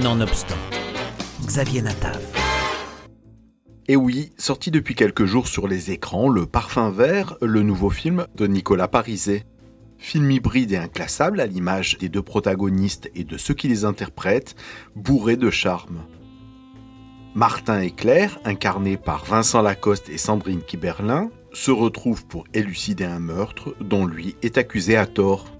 Nonobstant, Xavier Natav. Et oui, sorti depuis quelques jours sur les écrans, Le Parfum Vert, le nouveau film de Nicolas Pariset. Film hybride et inclassable à l'image des deux protagonistes et de ceux qui les interprètent, bourré de charme. Martin et Claire, incarnés par Vincent Lacoste et Sandrine Kiberlin, se retrouvent pour élucider un meurtre dont lui est accusé à tort.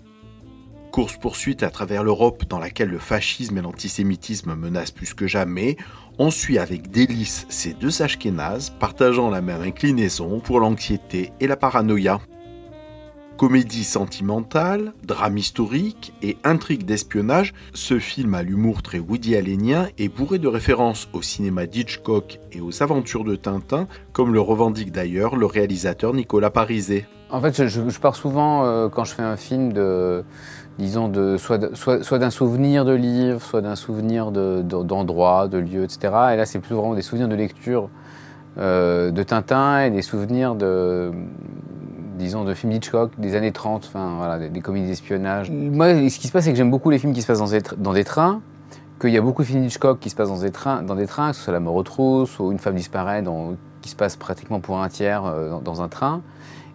Course-poursuite à travers l'Europe dans laquelle le fascisme et l'antisémitisme menacent plus que jamais, on suit avec délice ces deux ashkénazes partageant la même inclinaison pour l'anxiété et la paranoïa. Comédie sentimentale, drame historique et intrigue d'espionnage, ce film à l'humour très Woody Allenien est bourré de références au cinéma d'Hitchcock et aux aventures de Tintin, comme le revendique d'ailleurs le réalisateur Nicolas Pariset. En fait, je, pars souvent euh, quand je fais un film de, disons, de, soit, soit, d'un souvenir de livre, soit d'un souvenir d'endroit, de, de, lieu, etc. Et là, c'est plus vraiment des souvenirs de lecture euh, de Tintin et des souvenirs de, disons, de films Hitchcock des années 30, enfin, voilà, des, comédies d'espionnage. Moi, ce qui se passe, c'est que j'aime beaucoup les films qui se passent dans des, dans des trains, qu'il y a beaucoup de films Hitchcock qui se passent dans des trains, dans des trains que ce soit La mort aux trousses ou Une femme disparaît, qui se passe pratiquement pour un tiers euh, dans, un train,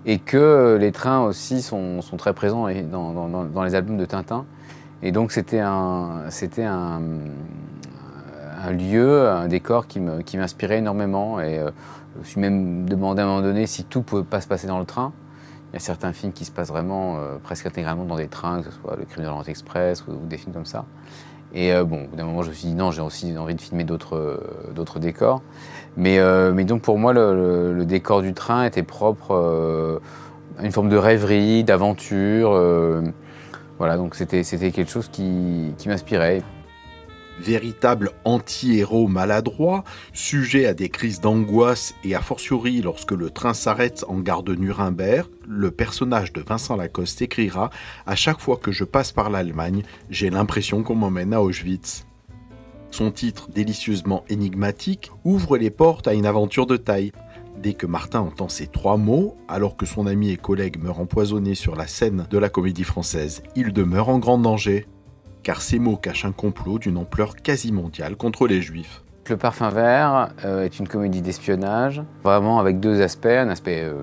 et que les trains aussi sont, très présents dans, les albums de Tintin. Et donc c'était un, lieu, un décor qui m'inspirait énormément. Et euh, je me suis même demandé à un moment donné si tout pouvait pas se passer dans le train. Il y a certains films qui se passent vraiment euh, presque intégralement dans des trains, que ce soit Le Crime de l'Orient Express ou, des films comme ça. Et euh, bon, au bout d'un moment, je me suis dit non, j'ai aussi envie de filmer d'autres euh, décors. Mais, mais donc pour moi, le, décor du train était propre à une forme de rêverie, d'aventure. voilà, donc c'était quelque chose qui, qui m'inspirait véritable anti-héros maladroit, sujet à des crises d'angoisse et a fortiori lorsque le train s'arrête en gare de Nuremberg, le personnage de Vincent Lacoste écrira À chaque fois que je passe par l'Allemagne, j'ai l'impression qu'on m'emmène à Auschwitz. Son titre, délicieusement énigmatique, ouvre les portes à une aventure de taille. Dès que Martin entend ces trois mots, alors que son ami et collègue meurt empoisonné sur la scène de la comédie française, il demeure en grand danger car ces mots cachent un complot d'une ampleur quasi mondiale contre les juifs. Le Parfum Vert euh, est une comédie d'espionnage, vraiment avec deux aspects, un aspect euh,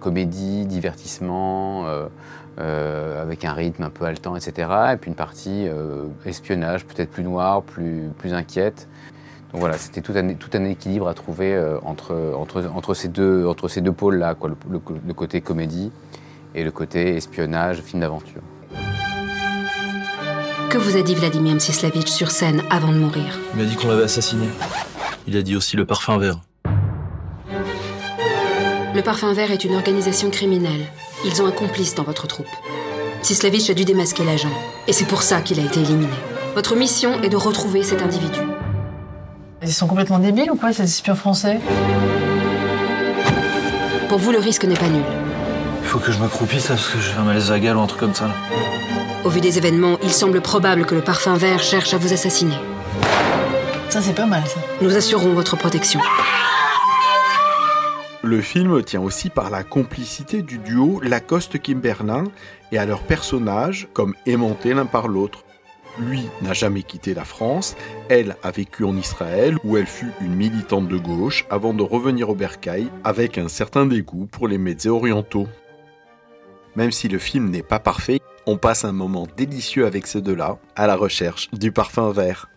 comédie, divertissement, euh, avec un rythme un peu haletant, etc. Et puis une partie espionnage, peut-être plus noire, plus, plus inquiète. Donc voilà, c'était tout un, tout un équilibre à trouver entre, entre, entre, ces deux, deux pôles-là, le, le côté comédie et le côté espionnage, film d'aventure. Que vous a dit Vladimir Mstislavitch sur scène avant de mourir Il m'a dit qu'on l'avait assassiné. Il a dit aussi le parfum vert. Le parfum vert est une organisation criminelle. Ils ont un complice dans votre troupe. Mstislavitch a dû démasquer l'agent. Et c'est pour ça qu'il a été éliminé. Votre mission est de retrouver cet individu. Ils sont complètement débiles ou quoi, ces espions français? Pour vous, le risque n'est pas nul. Il faut que je m'accroupisse là, parce que j'ai un malaise vagal ou un truc comme ça. Au vu des événements, il semble probable que le parfum vert cherche à vous assassiner. Ça, c'est pas mal, ça. Nous assurons votre protection. Le film tient aussi par la complicité du duo Lacoste-Kimberlin et à leurs personnages comme aimantés l'un par l'autre. Lui n'a jamais quitté la France, elle a vécu en Israël où elle fut une militante de gauche avant de revenir au Bercail avec un certain dégoût pour les médias orientaux. Même si le film n'est pas parfait, on passe un moment délicieux avec ces deux-là, à la recherche du parfum vert.